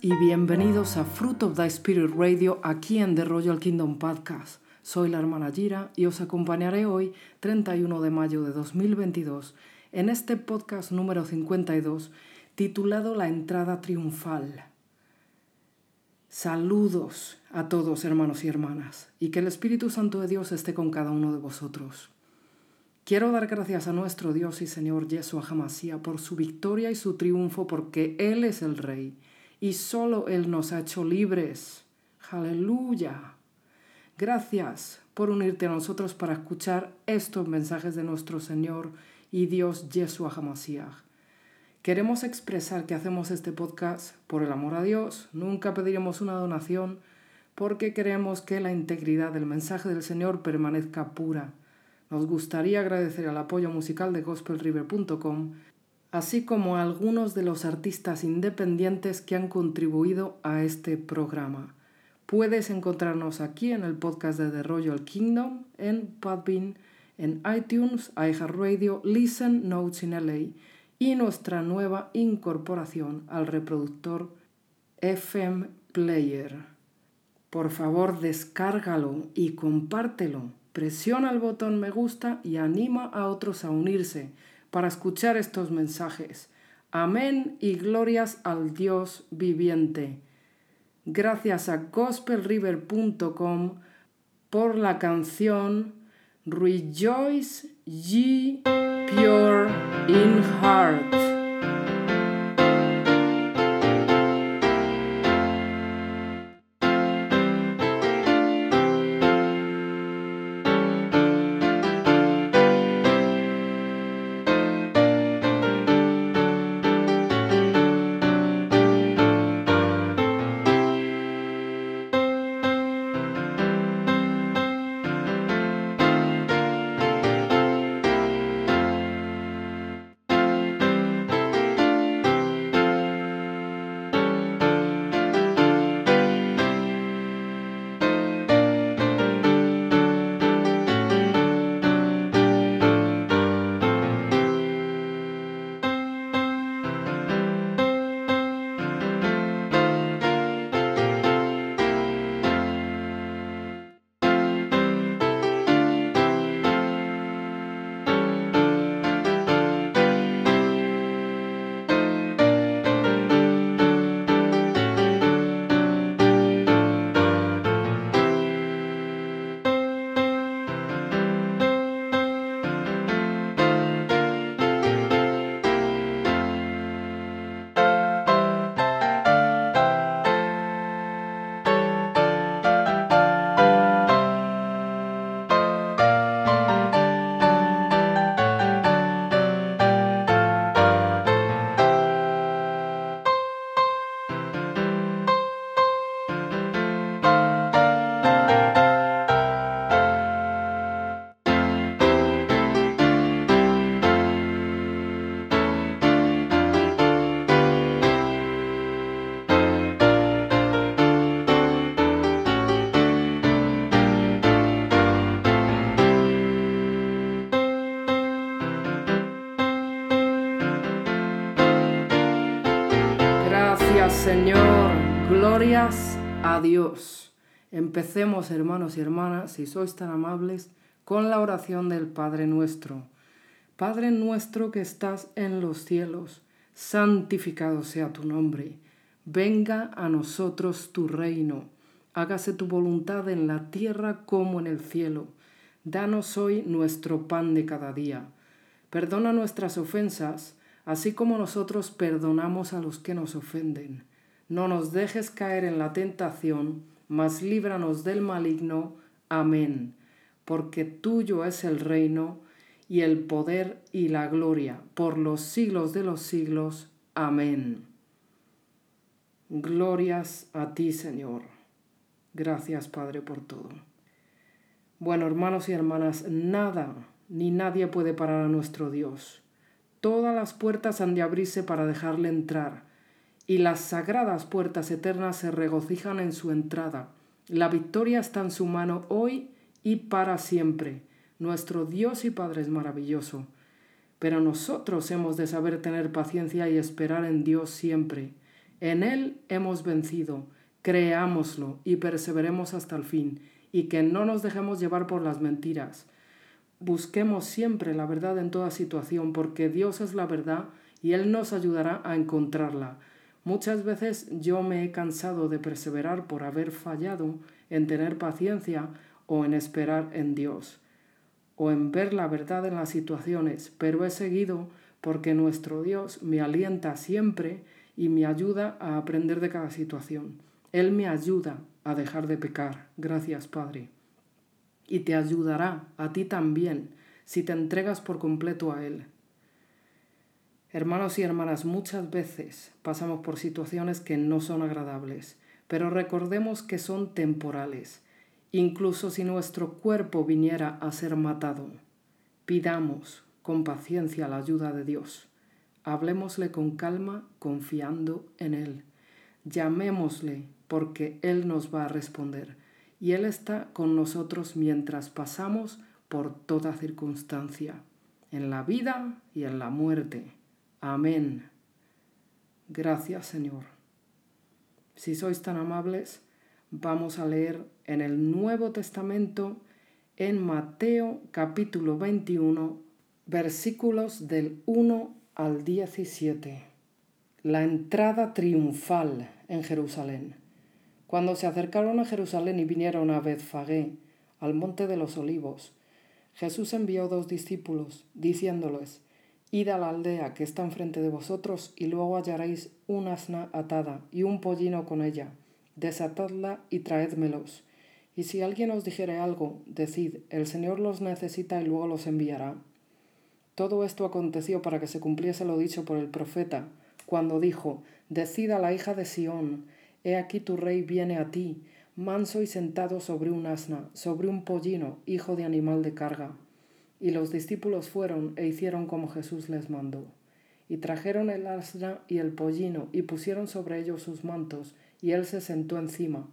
y bienvenidos a Fruit of the Spirit Radio aquí en The Royal Kingdom Podcast. Soy la hermana Gira y os acompañaré hoy, 31 de mayo de 2022, en este podcast número 52 titulado La entrada triunfal. Saludos a todos hermanos y hermanas y que el Espíritu Santo de Dios esté con cada uno de vosotros. Quiero dar gracias a nuestro Dios y Señor Yeshua Hamasía por su victoria y su triunfo porque Él es el Rey y solo Él nos ha hecho libres. Aleluya. Gracias por unirte a nosotros para escuchar estos mensajes de nuestro Señor y Dios Yeshua Hamashiach. Queremos expresar que hacemos este podcast por el amor a Dios. Nunca pediremos una donación porque queremos que la integridad del mensaje del Señor permanezca pura. Nos gustaría agradecer el apoyo musical de gospelriver.com así como a algunos de los artistas independientes que han contribuido a este programa. Puedes encontrarnos aquí en el podcast de The Royal Kingdom, en Podbean, en iTunes, iHeartRadio, Listen Notes in LA y nuestra nueva incorporación al reproductor FM Player. Por favor, descárgalo y compártelo. Presiona el botón me gusta y anima a otros a unirse para escuchar estos mensajes. Amén y glorias al Dios viviente. Gracias a gospelriver.com por la canción Rejoice Ye Pure in Heart. Glorias a Dios. Empecemos, hermanos y hermanas, si sois tan amables, con la oración del Padre nuestro. Padre nuestro que estás en los cielos, santificado sea tu nombre. Venga a nosotros tu reino. Hágase tu voluntad en la tierra como en el cielo. Danos hoy nuestro pan de cada día. Perdona nuestras ofensas, así como nosotros perdonamos a los que nos ofenden no nos dejes caer en la tentación, mas líbranos del maligno. Amén. Porque tuyo es el reino, y el poder y la gloria, por los siglos de los siglos. Amén. Glorias a ti, Señor. Gracias, Padre, por todo. Bueno, hermanos y hermanas, nada ni nadie puede parar a nuestro Dios. Todas las puertas han de abrirse para dejarle entrar y las sagradas puertas eternas se regocijan en su entrada. La victoria está en su mano hoy y para siempre. Nuestro Dios y Padre es maravilloso. Pero nosotros hemos de saber tener paciencia y esperar en Dios siempre. En Él hemos vencido, creámoslo y perseveremos hasta el fin, y que no nos dejemos llevar por las mentiras. Busquemos siempre la verdad en toda situación, porque Dios es la verdad y Él nos ayudará a encontrarla. Muchas veces yo me he cansado de perseverar por haber fallado en tener paciencia o en esperar en Dios, o en ver la verdad en las situaciones, pero he seguido porque nuestro Dios me alienta siempre y me ayuda a aprender de cada situación. Él me ayuda a dejar de pecar. Gracias, Padre. Y te ayudará a ti también si te entregas por completo a Él. Hermanos y hermanas, muchas veces pasamos por situaciones que no son agradables, pero recordemos que son temporales, incluso si nuestro cuerpo viniera a ser matado. Pidamos con paciencia la ayuda de Dios. Hablemosle con calma, confiando en Él. Llamémosle porque Él nos va a responder. Y Él está con nosotros mientras pasamos por toda circunstancia, en la vida y en la muerte. Amén. Gracias Señor. Si sois tan amables, vamos a leer en el Nuevo Testamento, en Mateo capítulo 21, versículos del 1 al 17. La entrada triunfal en Jerusalén. Cuando se acercaron a Jerusalén y vinieron a Bethfagé, al monte de los olivos, Jesús envió dos discípulos, diciéndoles, Id a la aldea que está enfrente de vosotros, y luego hallaréis un asna atada y un pollino con ella. Desatadla y traédmelos. Y si alguien os dijere algo, decid, el Señor los necesita y luego los enviará. Todo esto aconteció para que se cumpliese lo dicho por el profeta, cuando dijo, Decid a la hija de Sión, he aquí tu rey viene a ti, manso y sentado sobre un asna, sobre un pollino, hijo de animal de carga. Y los discípulos fueron e hicieron como Jesús les mandó. Y trajeron el asna y el pollino, y pusieron sobre ellos sus mantos, y él se sentó encima.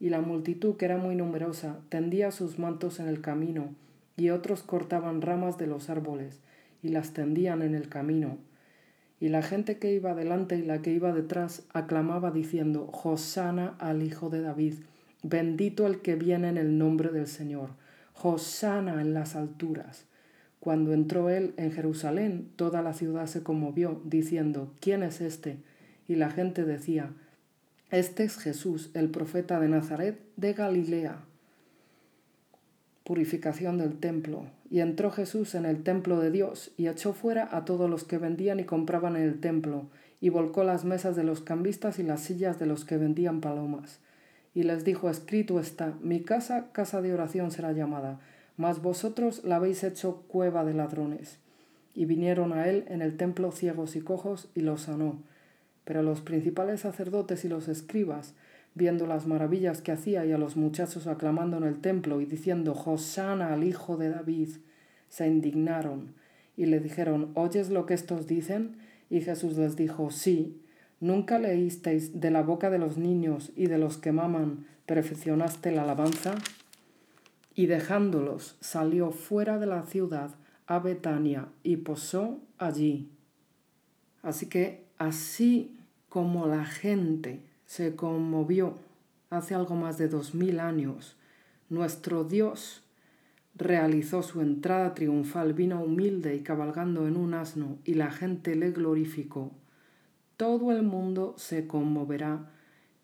Y la multitud, que era muy numerosa, tendía sus mantos en el camino, y otros cortaban ramas de los árboles, y las tendían en el camino. Y la gente que iba delante y la que iba detrás aclamaba diciendo, Hosana al Hijo de David, bendito el que viene en el nombre del Señor, Hosana en las alturas. Cuando entró él en Jerusalén, toda la ciudad se conmovió, diciendo, ¿quién es este? Y la gente decía, Este es Jesús, el profeta de Nazaret de Galilea. Purificación del templo. Y entró Jesús en el templo de Dios, y echó fuera a todos los que vendían y compraban en el templo, y volcó las mesas de los cambistas y las sillas de los que vendían palomas. Y les dijo, escrito está, mi casa, casa de oración será llamada mas vosotros la habéis hecho cueva de ladrones. Y vinieron a él en el templo ciegos y cojos, y los sanó. Pero los principales sacerdotes y los escribas, viendo las maravillas que hacía y a los muchachos aclamando en el templo y diciendo Hosana al hijo de David, se indignaron y le dijeron ¿Oyes lo que estos dicen? Y Jesús les dijo Sí, ¿nunca leísteis de la boca de los niños y de los que maman perfeccionaste la alabanza? Y dejándolos salió fuera de la ciudad a Betania y posó allí. Así que así como la gente se conmovió hace algo más de dos mil años, nuestro Dios realizó su entrada triunfal, vino humilde y cabalgando en un asno, y la gente le glorificó. Todo el mundo se conmoverá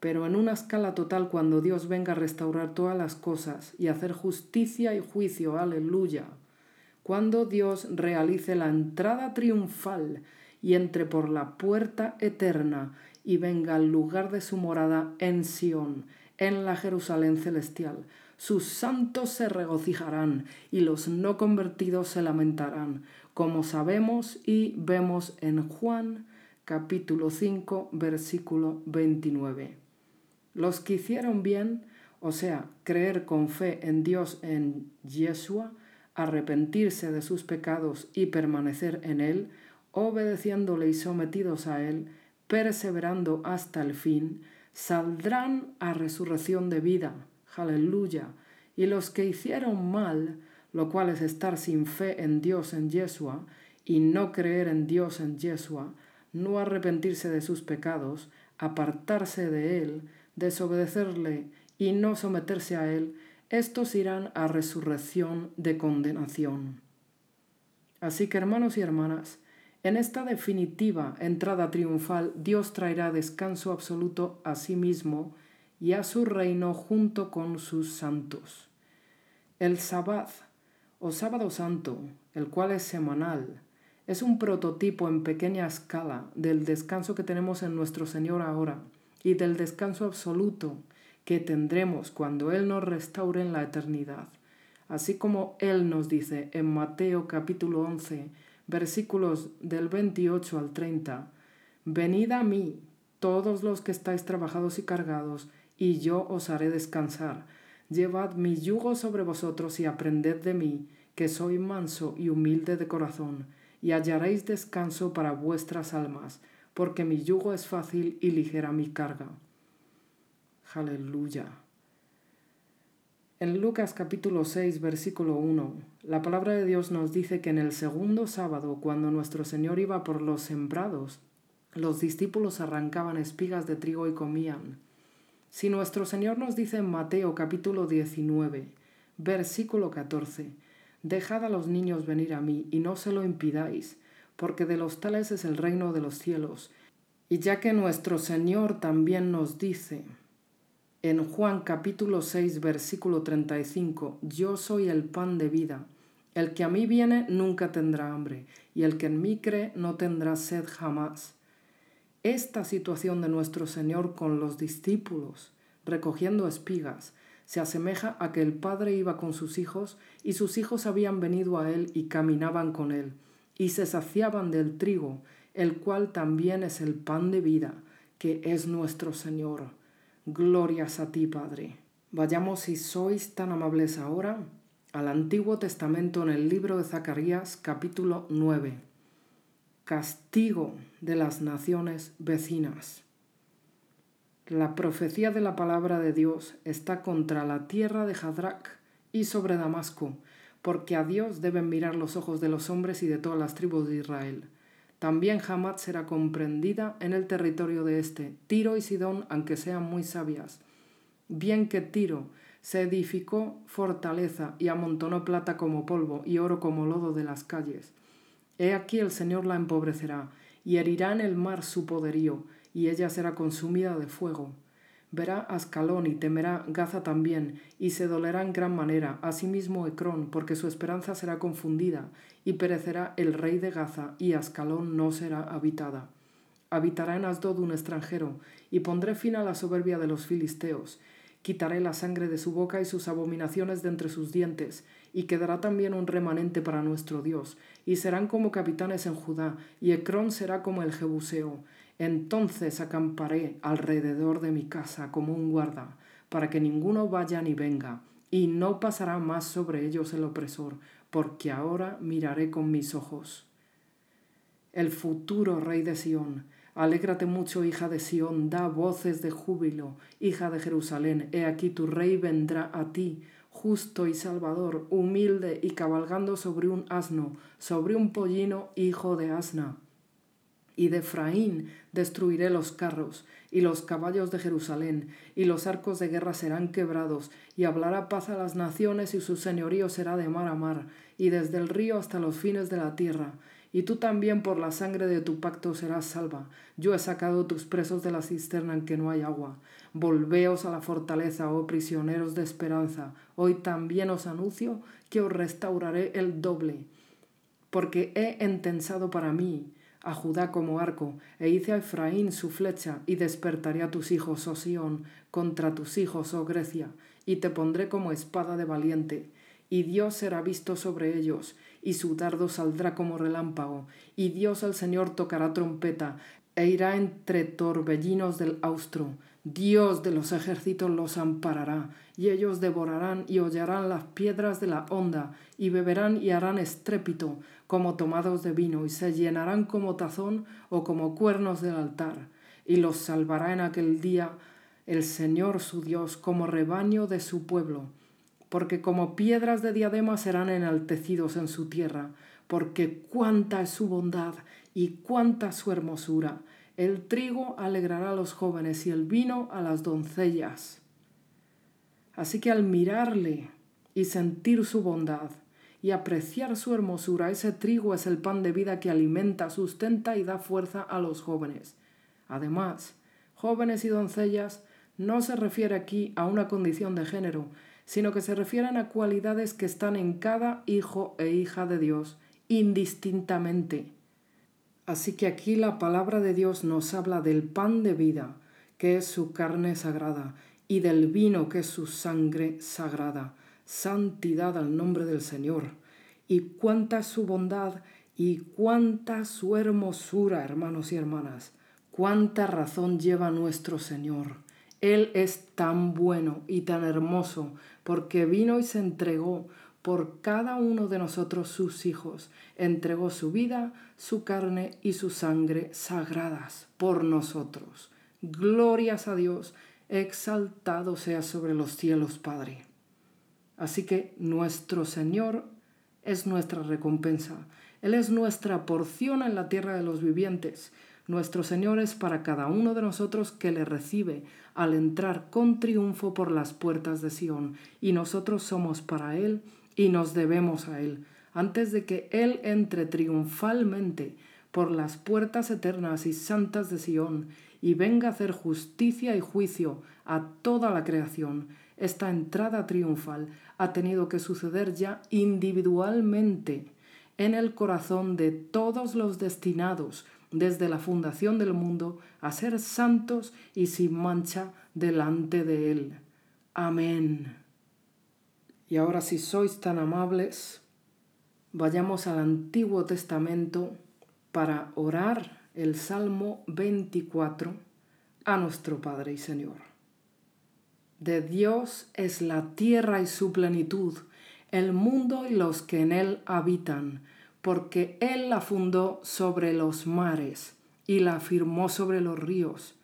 pero en una escala total cuando Dios venga a restaurar todas las cosas y hacer justicia y juicio, aleluya. Cuando Dios realice la entrada triunfal y entre por la puerta eterna y venga al lugar de su morada en Sión, en la Jerusalén celestial, sus santos se regocijarán y los no convertidos se lamentarán, como sabemos y vemos en Juan capítulo 5 versículo 29. Los que hicieron bien, o sea, creer con fe en Dios en Yeshua, arrepentirse de sus pecados y permanecer en Él, obedeciéndole y sometidos a Él, perseverando hasta el fin, saldrán a resurrección de vida. Aleluya. Y los que hicieron mal, lo cual es estar sin fe en Dios en Yeshua, y no creer en Dios en Yeshua, no arrepentirse de sus pecados, apartarse de él, desobedecerle y no someterse a él, estos irán a resurrección de condenación. Así que hermanos y hermanas, en esta definitiva entrada triunfal Dios traerá descanso absoluto a sí mismo y a su reino junto con sus santos. El sabbat o sábado santo, el cual es semanal, es un prototipo en pequeña escala del descanso que tenemos en nuestro Señor ahora y del descanso absoluto que tendremos cuando Él nos restaure en la eternidad. Así como Él nos dice en Mateo capítulo 11, versículos del 28 al 30, Venid a mí, todos los que estáis trabajados y cargados, y yo os haré descansar. Llevad mi yugo sobre vosotros y aprended de mí, que soy manso y humilde de corazón, y hallaréis descanso para vuestras almas, porque mi yugo es fácil y ligera mi carga. Aleluya. En Lucas capítulo 6, versículo 1, la palabra de Dios nos dice que en el segundo sábado, cuando nuestro Señor iba por los sembrados, los discípulos arrancaban espigas de trigo y comían. Si nuestro Señor nos dice en Mateo capítulo 19, versículo 14, Dejad a los niños venir a mí y no se lo impidáis, porque de los tales es el reino de los cielos. Y ya que nuestro Señor también nos dice, en Juan capítulo 6 versículo 35, Yo soy el pan de vida. El que a mí viene nunca tendrá hambre, y el que en mí cree no tendrá sed jamás. Esta situación de nuestro Señor con los discípulos, recogiendo espigas, se asemeja a que el Padre iba con sus hijos y sus hijos habían venido a Él y caminaban con Él, y se saciaban del trigo, el cual también es el pan de vida, que es nuestro Señor. Glorias a ti, Padre. Vayamos, si sois tan amables ahora, al Antiguo Testamento en el libro de Zacarías capítulo 9. Castigo de las naciones vecinas. La profecía de la palabra de Dios está contra la tierra de Hadrach y sobre Damasco, porque a Dios deben mirar los ojos de los hombres y de todas las tribus de Israel. También Hamat será comprendida en el territorio de este, Tiro y Sidón, aunque sean muy sabias. Bien que Tiro se edificó fortaleza y amontonó plata como polvo y oro como lodo de las calles. He aquí el Señor la empobrecerá, y herirá en el mar su poderío, y ella será consumida de fuego. Verá Ascalón y temerá Gaza también, y se dolerá en gran manera, asimismo Ecrón, porque su esperanza será confundida, y perecerá el rey de Gaza, y Ascalón no será habitada. Habitará en Asdod un extranjero, y pondré fin a la soberbia de los filisteos. Quitaré la sangre de su boca y sus abominaciones de entre sus dientes, y quedará también un remanente para nuestro Dios, y serán como capitanes en Judá, y Ecrón será como el Jebuseo entonces acamparé alrededor de mi casa como un guarda, para que ninguno vaya ni venga, y no pasará más sobre ellos el opresor, porque ahora miraré con mis ojos. El futuro rey de Sión, alégrate mucho, hija de Sión, da voces de júbilo, hija de Jerusalén, he aquí tu rey vendrá a ti, justo y salvador, humilde y cabalgando sobre un asno, sobre un pollino, hijo de asna y de Efraín destruiré los carros y los caballos de Jerusalén, y los arcos de guerra serán quebrados, y hablará paz a las naciones, y su señorío será de mar a mar, y desde el río hasta los fines de la tierra. Y tú también por la sangre de tu pacto serás salva. Yo he sacado tus presos de la cisterna en que no hay agua. Volveos a la fortaleza, oh prisioneros de esperanza. Hoy también os anuncio que os restauraré el doble, porque he entensado para mí a Judá como arco, e hice a Efraín su flecha, y despertaré a tus hijos, oh Sión, contra tus hijos, oh Grecia, y te pondré como espada de valiente. Y Dios será visto sobre ellos, y su dardo saldrá como relámpago, y Dios el Señor tocará trompeta, e irá entre torbellinos del austro. Dios de los ejércitos los amparará, y ellos devorarán y hollarán las piedras de la honda, y beberán y harán estrépito, como tomados de vino, y se llenarán como tazón o como cuernos del altar, y los salvará en aquel día el Señor su Dios como rebaño de su pueblo, porque como piedras de diadema serán enaltecidos en su tierra, porque cuánta es su bondad y cuánta su hermosura. El trigo alegrará a los jóvenes y el vino a las doncellas. Así que al mirarle y sentir su bondad y apreciar su hermosura, ese trigo es el pan de vida que alimenta, sustenta y da fuerza a los jóvenes. Además, jóvenes y doncellas no se refiere aquí a una condición de género, sino que se refieren a cualidades que están en cada hijo e hija de Dios indistintamente. Así que aquí la palabra de Dios nos habla del pan de vida, que es su carne sagrada, y del vino, que es su sangre sagrada. Santidad al nombre del Señor. Y cuánta su bondad y cuánta su hermosura, hermanos y hermanas. Cuánta razón lleva nuestro Señor. Él es tan bueno y tan hermoso porque vino y se entregó por cada uno de nosotros sus hijos, entregó su vida, su carne y su sangre sagradas por nosotros. Glorias a Dios, exaltado sea sobre los cielos, Padre. Así que nuestro Señor es nuestra recompensa, Él es nuestra porción en la tierra de los vivientes, nuestro Señor es para cada uno de nosotros que le recibe al entrar con triunfo por las puertas de Sión, y nosotros somos para Él y nos debemos a Él, antes de que Él entre triunfalmente por las puertas eternas y santas de Sión y venga a hacer justicia y juicio a toda la creación. Esta entrada triunfal ha tenido que suceder ya individualmente en el corazón de todos los destinados desde la fundación del mundo a ser santos y sin mancha delante de Él. Amén. Y ahora si sois tan amables, vayamos al Antiguo Testamento para orar el Salmo 24 a nuestro Padre y Señor. De Dios es la tierra y su plenitud, el mundo y los que en él habitan porque Él la fundó sobre los mares y la afirmó sobre los ríos.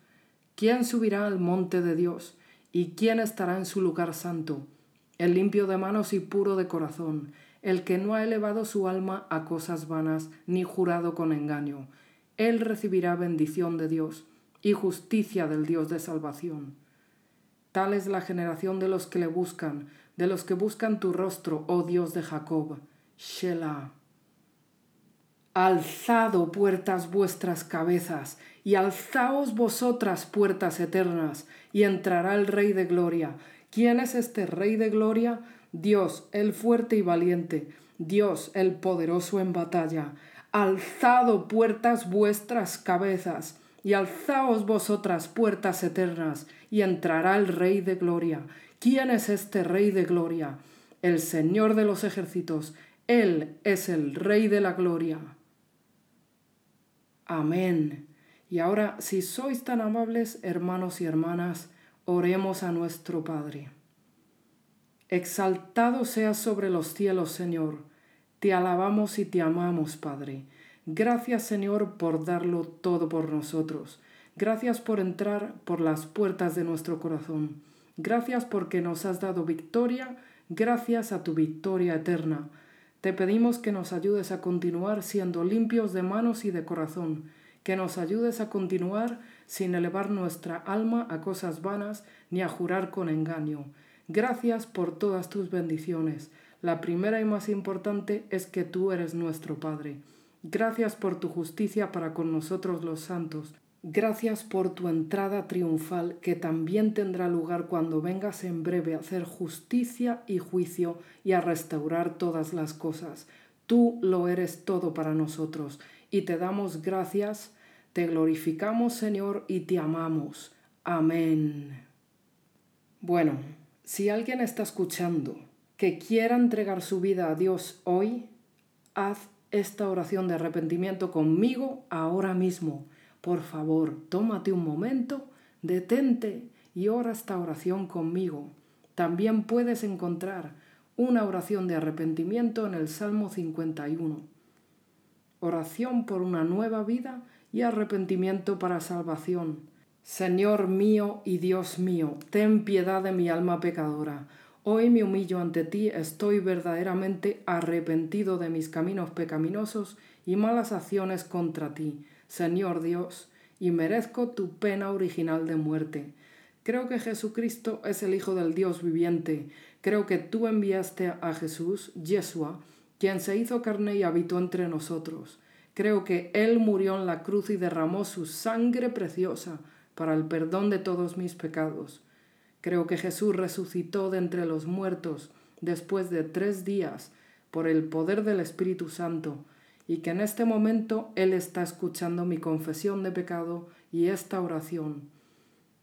¿Quién subirá al monte de Dios? ¿Y quién estará en su lugar santo? El limpio de manos y puro de corazón, el que no ha elevado su alma a cosas vanas ni jurado con engaño. Él recibirá bendición de Dios y justicia del Dios de salvación. Tal es la generación de los que le buscan, de los que buscan tu rostro, oh Dios de Jacob. Shelah. Alzado puertas vuestras cabezas, y alzaos vosotras puertas eternas, y entrará el Rey de Gloria. ¿Quién es este Rey de Gloria? Dios, el fuerte y valiente, Dios, el poderoso en batalla. Alzado puertas vuestras cabezas, y alzaos vosotras puertas eternas, y entrará el Rey de Gloria. ¿Quién es este Rey de Gloria? El Señor de los ejércitos, Él es el Rey de la Gloria. Amén. Y ahora, si sois tan amables, hermanos y hermanas, oremos a nuestro Padre. Exaltado seas sobre los cielos, Señor. Te alabamos y te amamos, Padre. Gracias, Señor, por darlo todo por nosotros. Gracias por entrar por las puertas de nuestro corazón. Gracias porque nos has dado victoria, gracias a tu victoria eterna. Te pedimos que nos ayudes a continuar siendo limpios de manos y de corazón, que nos ayudes a continuar sin elevar nuestra alma a cosas vanas ni a jurar con engaño. Gracias por todas tus bendiciones. La primera y más importante es que tú eres nuestro Padre. Gracias por tu justicia para con nosotros los santos. Gracias por tu entrada triunfal que también tendrá lugar cuando vengas en breve a hacer justicia y juicio y a restaurar todas las cosas. Tú lo eres todo para nosotros y te damos gracias, te glorificamos Señor y te amamos. Amén. Bueno, si alguien está escuchando que quiera entregar su vida a Dios hoy, haz esta oración de arrepentimiento conmigo ahora mismo por favor, tómate un momento, detente y ora esta oración conmigo. También puedes encontrar una oración de arrepentimiento en el Salmo 51. Oración por una nueva vida y arrepentimiento para salvación. Señor mío y Dios mío, ten piedad de mi alma pecadora. Hoy me humillo ante ti, estoy verdaderamente arrepentido de mis caminos pecaminosos y malas acciones contra ti. Señor Dios, y merezco tu pena original de muerte. Creo que Jesucristo es el Hijo del Dios viviente. Creo que tú enviaste a Jesús, Yeshua, quien se hizo carne y habitó entre nosotros. Creo que Él murió en la cruz y derramó su sangre preciosa para el perdón de todos mis pecados. Creo que Jesús resucitó de entre los muertos después de tres días por el poder del Espíritu Santo y que en este momento Él está escuchando mi confesión de pecado y esta oración.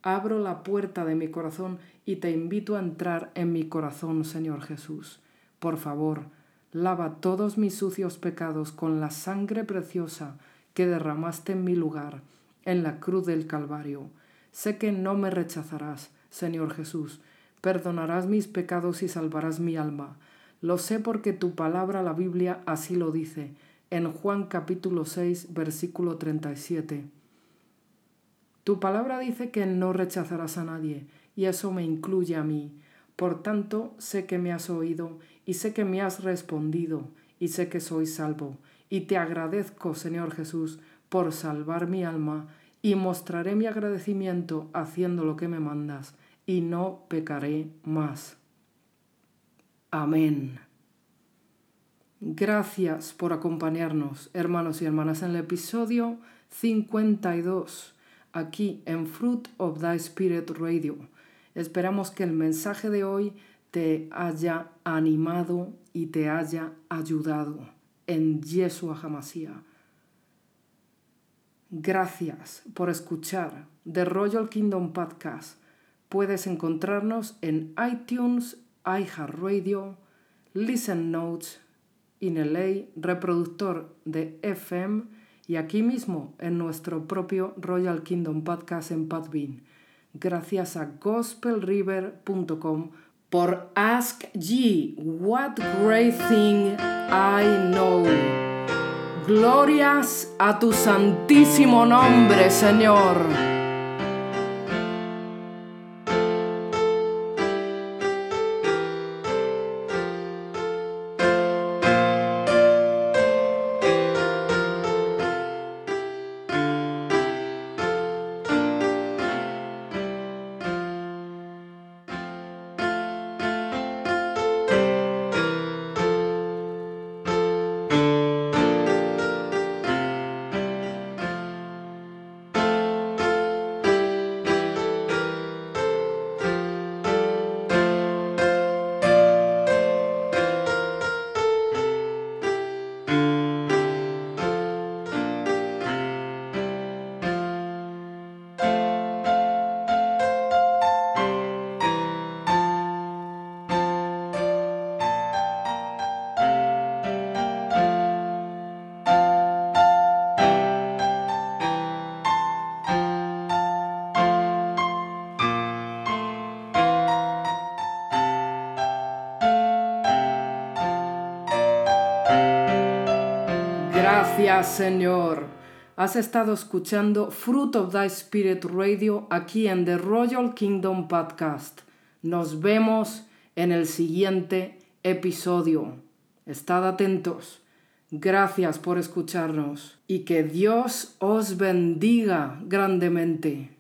Abro la puerta de mi corazón y te invito a entrar en mi corazón, Señor Jesús. Por favor, lava todos mis sucios pecados con la sangre preciosa que derramaste en mi lugar, en la cruz del Calvario. Sé que no me rechazarás, Señor Jesús, perdonarás mis pecados y salvarás mi alma. Lo sé porque tu palabra, la Biblia, así lo dice en Juan capítulo 6, versículo 37. Tu palabra dice que no rechazarás a nadie, y eso me incluye a mí. Por tanto, sé que me has oído, y sé que me has respondido, y sé que soy salvo. Y te agradezco, Señor Jesús, por salvar mi alma, y mostraré mi agradecimiento haciendo lo que me mandas, y no pecaré más. Amén. Gracias por acompañarnos, hermanos y hermanas, en el episodio 52, aquí en Fruit of Thy Spirit Radio. Esperamos que el mensaje de hoy te haya animado y te haya ayudado en Yeshua Hamashiach. Gracias por escuchar The Royal Kingdom Podcast. Puedes encontrarnos en iTunes, iHeartRadio, Listen Notes, Inelay, reproductor de FM y aquí mismo en nuestro propio Royal Kingdom Podcast en Podbean. Gracias a gospelriver.com por Ask Ye What Great Thing I Know. Glorias a tu santísimo nombre, Señor. Señor. Has estado escuchando Fruit of Thy Spirit Radio aquí en The Royal Kingdom Podcast. Nos vemos en el siguiente episodio. Estad atentos. Gracias por escucharnos y que Dios os bendiga grandemente.